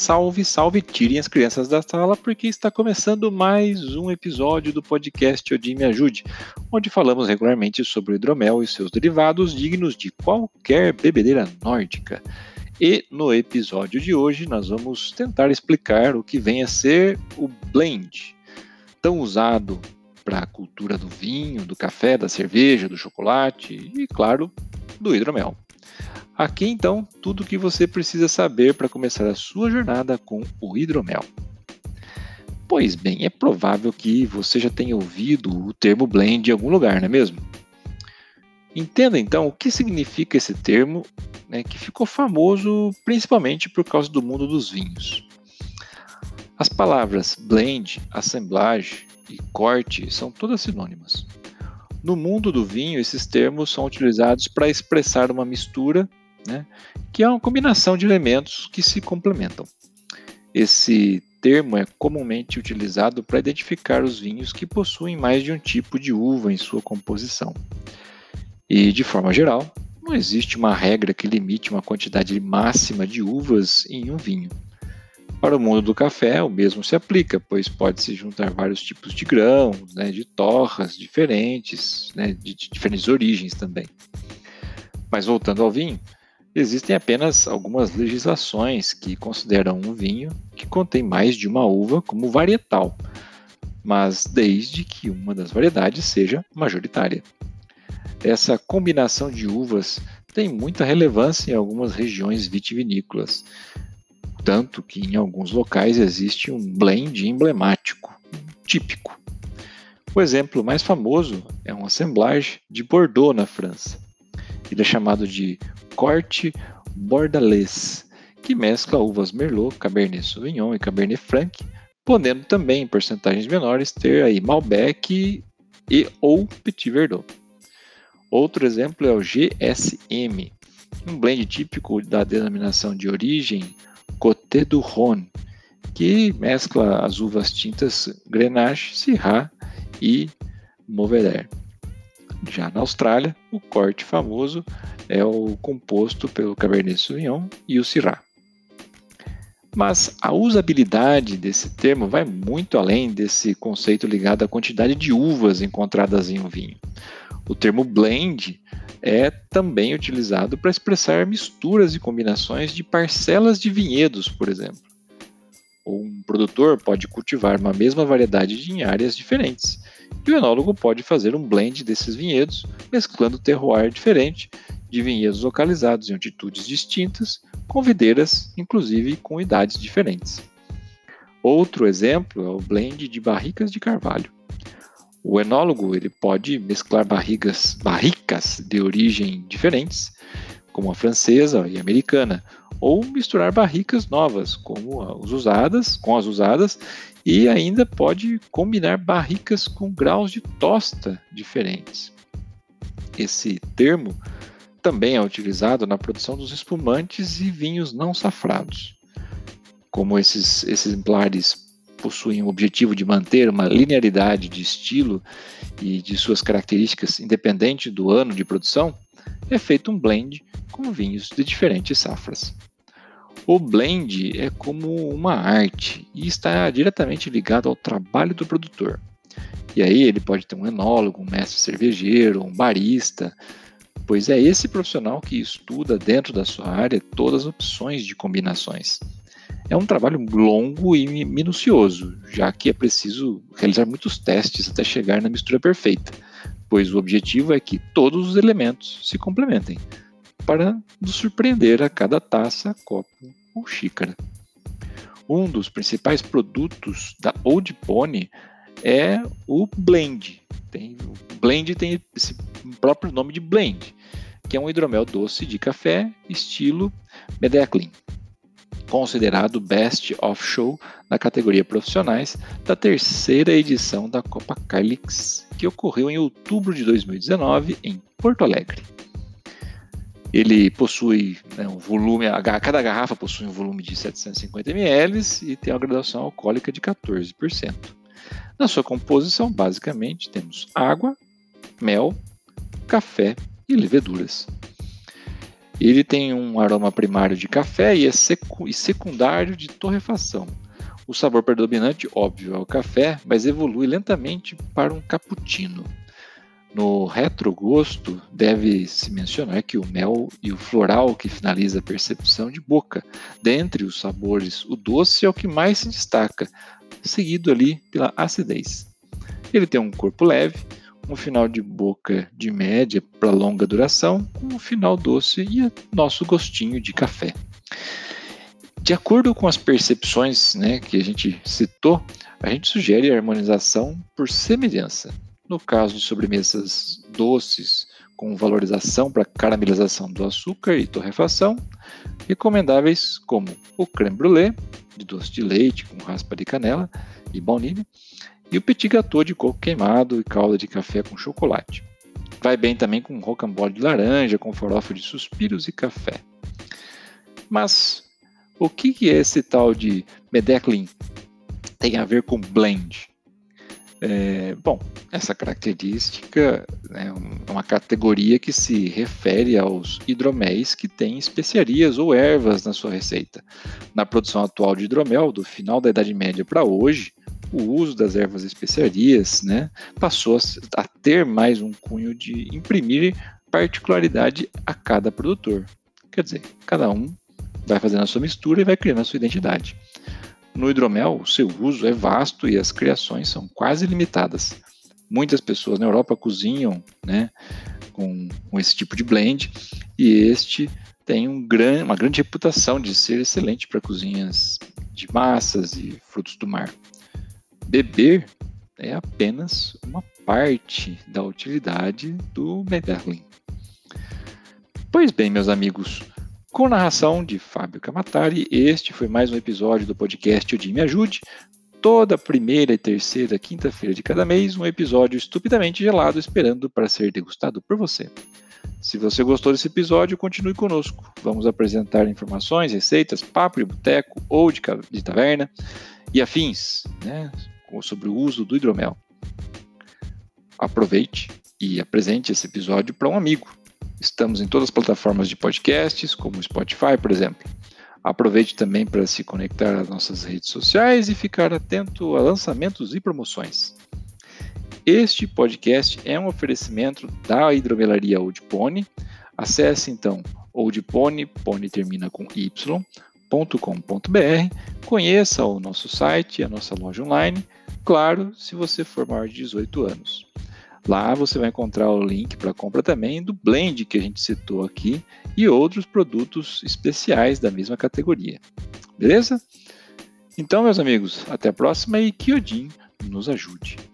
Salve, salve, tirem as crianças da sala, porque está começando mais um episódio do podcast Odin Me Ajude, onde falamos regularmente sobre o hidromel e seus derivados dignos de qualquer bebedeira nórdica. E no episódio de hoje nós vamos tentar explicar o que vem a ser o blend, tão usado para a cultura do vinho, do café, da cerveja, do chocolate e, claro, do hidromel. Aqui então, tudo o que você precisa saber para começar a sua jornada com o hidromel. Pois bem, é provável que você já tenha ouvido o termo blend em algum lugar, não é mesmo? Entenda então o que significa esse termo, né, que ficou famoso principalmente por causa do mundo dos vinhos. As palavras blend, assemblage e corte são todas sinônimas. No mundo do vinho, esses termos são utilizados para expressar uma mistura né, que é uma combinação de elementos que se complementam. Esse termo é comumente utilizado para identificar os vinhos que possuem mais de um tipo de uva em sua composição. E, de forma geral, não existe uma regra que limite uma quantidade máxima de uvas em um vinho. Para o mundo do café, o mesmo se aplica, pois pode-se juntar vários tipos de grãos, né, de torras diferentes, né, de, de diferentes origens também. Mas voltando ao vinho, Existem apenas algumas legislações que consideram um vinho que contém mais de uma uva como varietal, mas desde que uma das variedades seja majoritária. Essa combinação de uvas tem muita relevância em algumas regiões vitivinícolas, tanto que em alguns locais existe um blend emblemático, típico. O exemplo mais famoso é um assemblage de Bordeaux, na França. Ele é chamado de corte bordalês, que mescla uvas Merlot, Cabernet Sauvignon e Cabernet Franc, podendo também, em porcentagens menores, ter aí Malbec e ou Petit Verdot. Outro exemplo é o GSM, um blend típico da denominação de origem Côte du Rhône, que mescla as uvas tintas Grenache, Syrah e Mourvedre. Já na Austrália, o corte famoso é o composto pelo Cabernet Sauvignon e o Syrah. Mas a usabilidade desse termo vai muito além desse conceito ligado à quantidade de uvas encontradas em um vinho. O termo blend é também utilizado para expressar misturas e combinações de parcelas de vinhedos, por exemplo. Um produtor pode cultivar uma mesma variedade em áreas diferentes, e o enólogo pode fazer um blend desses vinhedos, mesclando terroir diferente de vinhedos localizados em altitudes distintas, com videiras, inclusive com idades diferentes. Outro exemplo é o blend de barricas de carvalho. O enólogo ele pode mesclar barrigas, barricas de origem diferentes, como a francesa e a americana, ou misturar barricas novas, como as usadas, com as usadas, e ainda pode combinar barricas com graus de tosta diferentes. Esse termo também é utilizado na produção dos espumantes e vinhos não safrados. Como esses, exemplares possuem o objetivo de manter uma linearidade de estilo e de suas características independente do ano de produção, é feito um blend com vinhos de diferentes safras. O blend é como uma arte e está diretamente ligado ao trabalho do produtor. E aí ele pode ter um enólogo, um mestre cervejeiro, um barista, pois é esse profissional que estuda dentro da sua área todas as opções de combinações. É um trabalho longo e minucioso, já que é preciso realizar muitos testes até chegar na mistura perfeita, pois o objetivo é que todos os elementos se complementem, para nos surpreender a cada taça, copo ou xícara. Um dos principais produtos da Old Pony é o blend. Tem, o blend tem esse próprio nome de blend, que é um hidromel doce de café estilo Medeclin, considerado Best of Show na categoria profissionais da terceira edição da Copa Calix, que ocorreu em outubro de 2019 em Porto Alegre. Ele possui né, um volume, cada garrafa possui um volume de 750 ml e tem uma graduação alcoólica de 14%. Na sua composição, basicamente, temos água, mel, café e leveduras. Ele tem um aroma primário de café e, é secu e secundário de torrefação. O sabor predominante, óbvio, é o café, mas evolui lentamente para um cappuccino. No retrogosto, deve-se mencionar que o mel e o floral que finaliza a percepção de boca. Dentre os sabores, o doce é o que mais se destaca, seguido ali pela acidez. Ele tem um corpo leve, um final de boca de média para longa duração, com um final doce e nosso gostinho de café. De acordo com as percepções né, que a gente citou, a gente sugere a harmonização por semelhança. No caso de sobremesas doces com valorização para caramelização do açúcar e torrefação, recomendáveis como o creme brulee, de doce de leite com raspa de canela e baunilha, e o petit gâteau de coco queimado e calda de café com chocolate. Vai bem também com rocambole de laranja, com farofa de suspiros e café. Mas o que é esse tal de Medeclin tem a ver com blend? É, bom, essa característica né, é uma categoria que se refere aos hidroméis que têm especiarias ou ervas na sua receita. Na produção atual de hidromel, do final da Idade Média para hoje, o uso das ervas especiarias né, passou a ter mais um cunho de imprimir particularidade a cada produtor. Quer dizer, cada um vai fazendo a sua mistura e vai criando a sua identidade. No hidromel, o seu uso é vasto e as criações são quase limitadas. Muitas pessoas na Europa cozinham né, com, com esse tipo de blend e este tem um gran, uma grande reputação de ser excelente para cozinhas de massas e frutos do mar. Beber é apenas uma parte da utilidade do Medellin. Pois bem, meus amigos, com narração de Fábio Camatari, este foi mais um episódio do podcast O Dia Me Ajude. Toda primeira e terceira quinta-feira de cada mês, um episódio estupidamente gelado esperando para ser degustado por você. Se você gostou desse episódio, continue conosco. Vamos apresentar informações, receitas, papo de boteco ou de, de taverna e afins né, sobre o uso do hidromel. Aproveite e apresente esse episódio para um amigo Estamos em todas as plataformas de podcasts, como Spotify, por exemplo. Aproveite também para se conectar às nossas redes sociais e ficar atento a lançamentos e promoções. Este podcast é um oferecimento da hidromelaria Old Pony. Acesse então oldpony, pony termina com conheça o nosso site, a nossa loja online, claro, se você for maior de 18 anos. Lá você vai encontrar o link para compra também do blend que a gente citou aqui e outros produtos especiais da mesma categoria. Beleza? Então, meus amigos, até a próxima e que Odin nos ajude.